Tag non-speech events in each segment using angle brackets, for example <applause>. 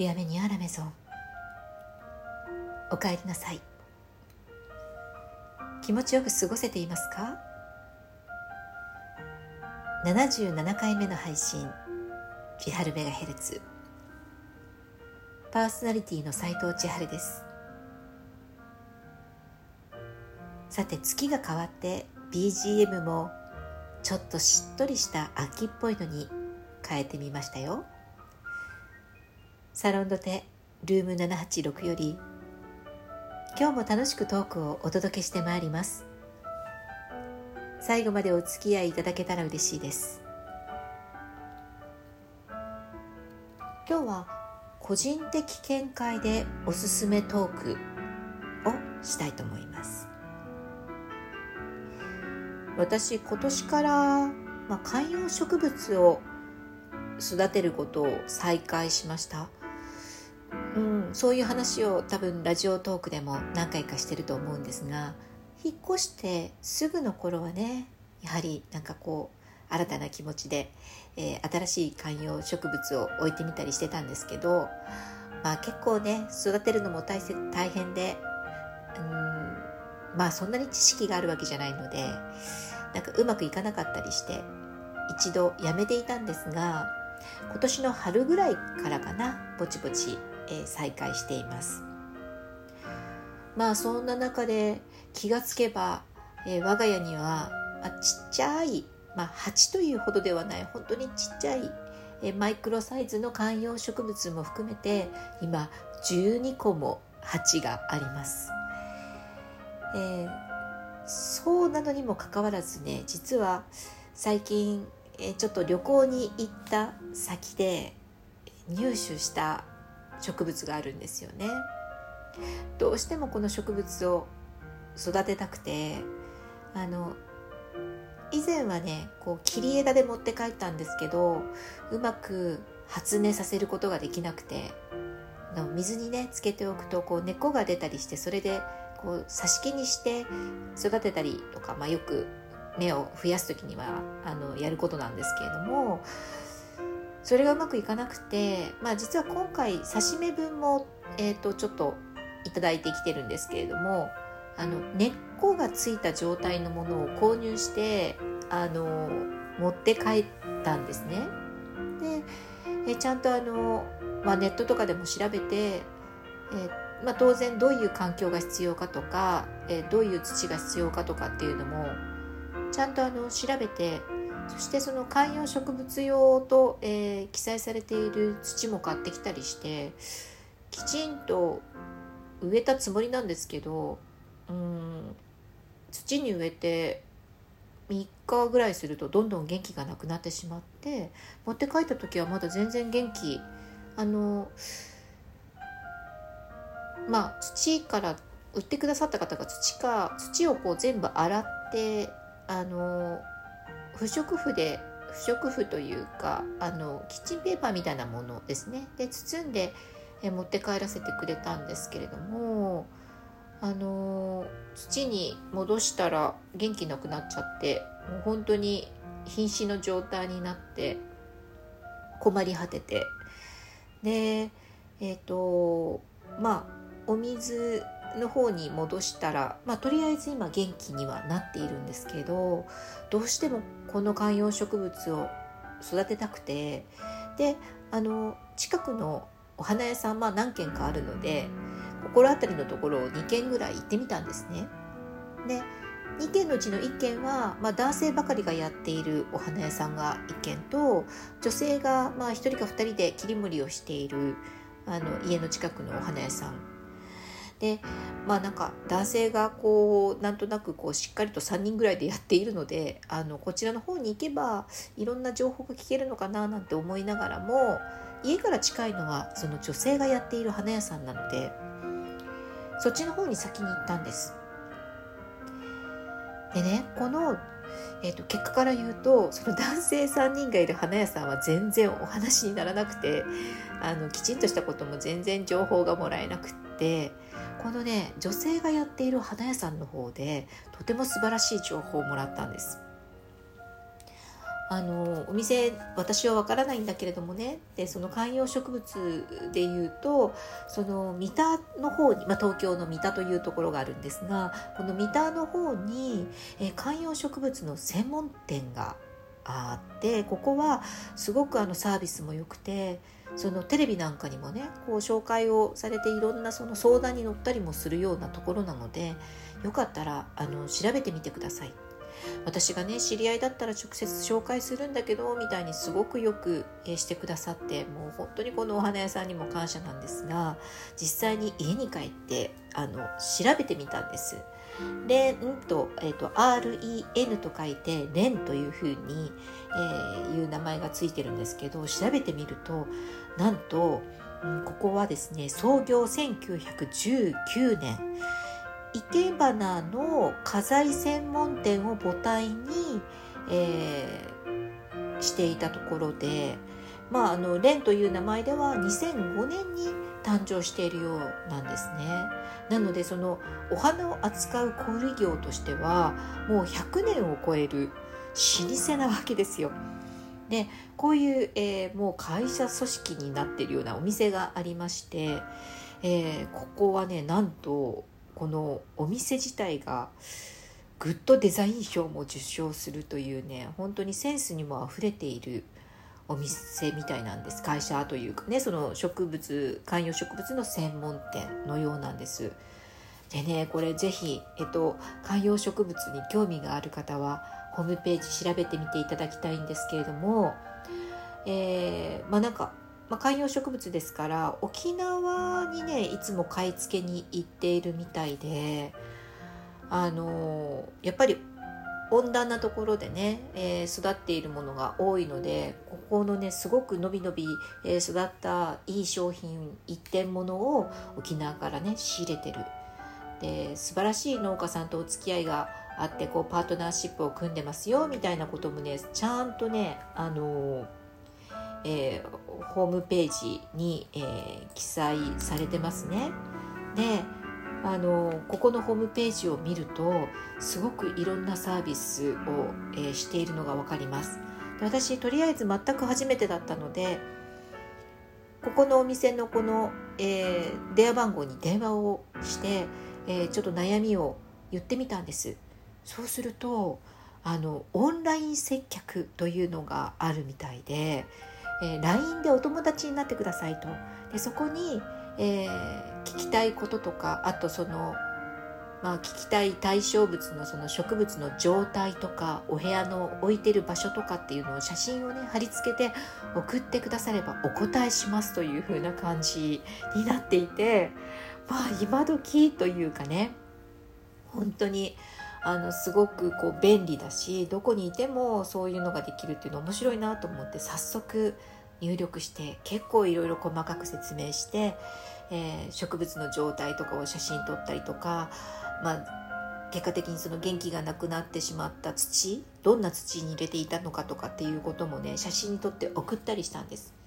ビアメニアラメゾンおかえりなさい。気持ちよく過ごせていますか？77回目の配信。千春メガヘルツ。パーソナリティの斉藤千春です。さて月が変わって BGM もちょっとしっとりした秋っぽいのに変えてみましたよ。サロンドテルーム786より今日も楽しくトークをお届けしてまいります。最後までお付き合いいただけたら嬉しいです。今日は個人的見解でおすすめトークをしたいと思います。私今年から、まあ、観葉植物を育てることを再開しました、そういう話を多分ラジオトークでも何回かしてると思うんですが引っ越してすぐの頃はねやはりなんかこう新たな気持ちで、えー、新しい観葉植物を置いてみたりしてたんですけど、まあ、結構ね育てるのも大大変でうんまあそんなに知識があるわけじゃないのでなんかうまくいかなかったりして一度やめていたんですが今年の春ぐらいからかなぼちぼちえ再開しています。まあそんな中で気がつけば、え我が家には、まちっちゃい、まあ、鉢というほどではない本当にちっちゃい、えマイクロサイズの観葉植物も含めて今12個も鉢があります、えー、そうなのにもかかわらずね実は最近、えちょっと旅行に行った先で入手した植物があるんですよね。どうしてもこの植物を育てたくてあの以前はねこう切り枝で持って帰ったんですけどうまく発芽させることができなくて水にねつけておくとこう根っこが出たりしてそれでこう挿し木にして育てたりとか、まあ、よく芽を増やす時にはあのやることなんですけれどもそれがうまくいかなくて、まあ、実は今回刺身分も、えーと、ちょっといただいてきてるんですけれどもあの根っこがついた状態のものを購入してあの持って帰ったんですね。でえちゃんとあの、まあ、ネットとかでも調べて、えまあ、当然どういう環境が必要かとか、えどういう土が必要かとかっていうのもちゃんとあの調べてそしてその観葉植物用と、えー、記載されている土も買ってきたりしてきちんと植えたつもりなんですけどうん土に植えて3日ぐらいするとどんどん元気がなくなってしまって持って帰った時はまだ全然元気あのまあ土から売ってくださった方が土か土をこう全部洗ってあの不織布で不織布というかあのキッチンペーパーみたいなものですね。で包んで持って帰らせてくれたんですけれどもあの土に戻したら元気なくなっちゃってもう本当に瀕死の状態になって困り果てて。でえっ、ー、とまあお水の方に戻したら、まあ、とりあえず今元気にはなっているんですけどどうしてもこの観葉植物を育てたくてであの近くのお花屋さん、ま、何軒かあるので心当たりのところを2軒ぐらい行ってみたんですね。で2軒のうちの1軒は、まあ、男性ばかりがやっているお花屋さんが1軒と女性が、まあ、1人か2人で切り盛りをしているあの家の近くのお花屋さんでまあなんか男性がこうなんとなくこうしっかりと3人ぐらいでやっているのであのこちらの方に行けばいろんな情報が聞けるのかななんて思いながらも家から近いのはその女性がやっている花屋さんなのでそっちの方に先に行ったんです。でねこのえーと、結果から言うとその男性3人がいる花屋さんは全然お話にならなくてあのきちんとしたことも全然情報がもらえなくってこのね女性がやっている花屋さんの方でとても素晴らしい情報をもらったんです。あのお店私は分からないんだけれどもねでその観葉植物でいうとその三田の方に、まあ、東京の三田というところがあるんですがこの三田の方に、え、観葉植物の専門店があってここはすごくあのサービスも良くてそのテレビなんかにもねこう紹介をされていろんなその相談に乗ったりもするようなところなのでよかったらあの調べてみてください。私がね知り合いだったら直接紹介するんだけどみたいにすごくよくしてくださってもう本当にこのお花屋さんにも感謝なんですが実際に家に帰ってあの調べてみたんです。レンと,、えーと、REN と書いてレンというふうに、えー、いう名前がついてるんですけど調べてみるとなんと、ここはですね創業1919年生け花の花材専門店を母体に、えー、していたところで、まあ、あのレンという名前では2005年に誕生しているようなんですね。なのでそのお花を扱う小売業としてはもう100年を超える老舗なわけですよ。でこういう、えー、もう会社組織になってるようなお店がありまして、えー、ここはねなんとこのお店自体がグッドデザイン賞も受賞するというね本当にセンスにもあふれているお店みたいなんです。会社というかねその植物観葉植物の専門店のようなんです。でねこれぜひ、えっと、観葉植物に興味がある方はホームページ調べてみていただきたいんですけれどもえー、まあなんかまあ、観葉植物ですから沖縄にねいつも買い付けに行っているみたいであのやっぱり温暖なところでね、えー、育っているものが多いのでここのねすごくのびのび、え、育ったいい商品一点ものを沖縄からね仕入れてるで素晴らしい農家さんとお付き合いがあってこうパートナーシップを組んでますよみたいなこともねちゃんとねあのーえ、ホームページに、え、記載されてますね。であのここのホームページを見るとすごくいろんなサービスを、えー、しているのが分かります。私とりあえず全く初めてだったのでここのお店のこの、えー、電話番号に電話をして、えー、ちょっと悩みを言ってみたんです。そうするとあのオンライン接客というのがあるみたいでえー、LINE でお友達になってくださいと。でそこに、えー、聞きたいこととかあとその、まあ、聞きたい対象物のその植物の状態とかお部屋の置いてる場所とかっていうのを写真をね貼り付けて送ってくださればお答えしますという風な感じになっていてまあ今時というかね本当にあのすごくこう便利だしどこにいてもそういうのができるっていうの面白いなと思って早速入力して結構いろいろ細かく説明して、えー、植物の状態とかを写真撮ったりとか、まあ、結果的にその元気がなくなってしまった土どんな土に入れていたのかとかっていうこともね写真に撮って送ったりしたんです。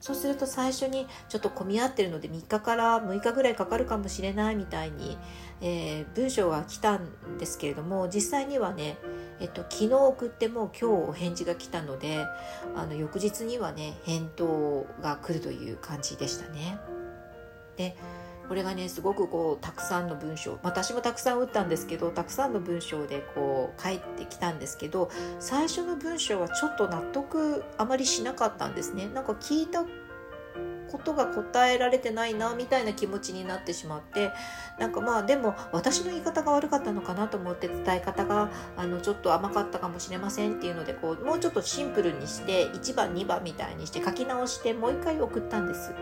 そうすると最初にちょっと混み合ってるので3日から6日ぐらいかかるかもしれないみたいに、えー、文章が来たんですけれども実際にはね、えっと、昨日送っても今日お返事が来たのであの翌日にはね返答が来るという感じでしたね。でこれがねすごくこうたくさんの文章。私もたくさん打ったんですけどたくさんの文章でこう返ってきたんですけど最初の文章はちょっと納得あまりしなかったんですね。なんか聞いたことが答えられてないなみたいな気持ちになってしまってなんかまあでも私の言い方が悪かったのかなと思って伝え方があのちょっと甘かったかもしれませんっていうのでこうもうちょっとシンプルにして1番2番みたいにして書き直してもう一回送ったんです。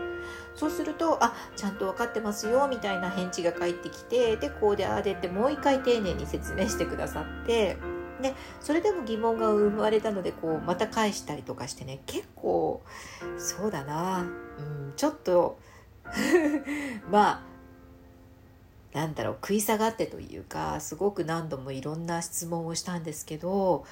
そうするとあちゃんと分かってますよみたいな返事が返ってきてでこうでああでってもう一回丁寧に説明してくださってでそれでも疑問が生まれたのでこうまた返したりとかしてね結構そうだな、うん、ちょっと <laughs> まあなんだろう食い下がってというかすごく何度もいろんな質問をしたんですけど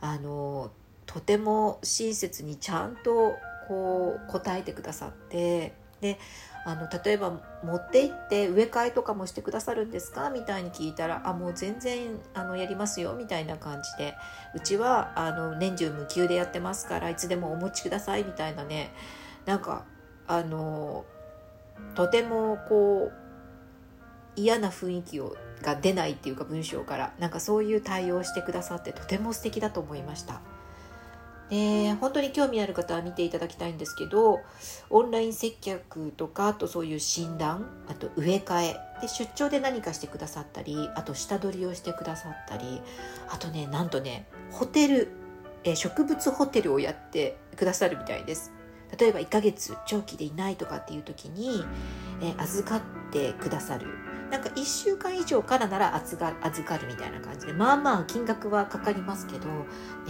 あのとても親切にちゃんとこう答えてくださってであの例えば持って行って植え替えとかもしてくださるんですか？みたいに聞いたらあもう全然あのやりますよみたいな感じで。うちはあの年中無休でやってますからいつでもお持ちくださいみたいなね。なんかあのとてもこう嫌な雰囲気をが出ないっていうか文章から。なんかそういう対応してくださってとても素敵だと思いました。で本当に興味ある方は見ていただきたいんですけどオンライン接客とかあとそういう診断あと植え替えで出張で何かしてくださったりあと下取りをしてくださったりあとねなんとねホテルえ植物ホテルをやってくださるみたいです。例えば1ヶ月長期でいないとかっていう時に、え預かってくださる。なんか1週間以上からなら預か預かるみたいな感じでまあまあ金額はかかりますけど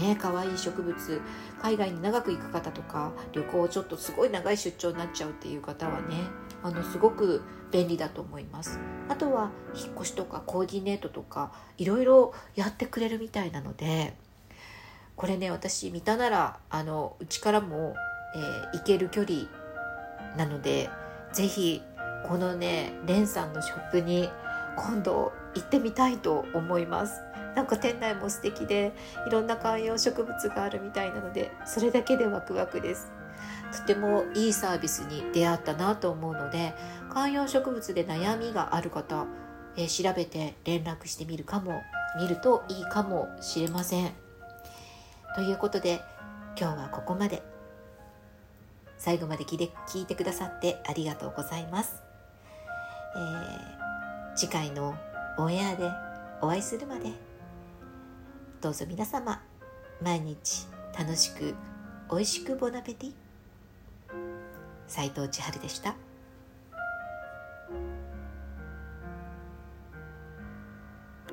ね可愛い植物海外に長く行く方とか旅行ちょっとすごい長い出張になっちゃうっていう方はねあのすごく便利だと思います。あとは引っ越しとかコーディネートとかいろいろやってくれるみたいなのでこれね私見たならあのうちからも、えー、行ける距離なのでぜひこのねレンさんのショップに今度行ってみたいと思います。なんか店内も素敵でいろんな観葉植物があるみたいなのでそれだけでワクワクです。とてもいいサービスに出会ったなと思うので観葉植物で悩みがある方、え、調べて連絡してみるかも見るといいかもしれません。ということで今日はここまで。最後まで聞いて聞いてくださってありがとうございます。えー、次回のオンエアでお会いするまでどうぞ皆様毎日楽しく美味しくボナペティ斉藤千春でした。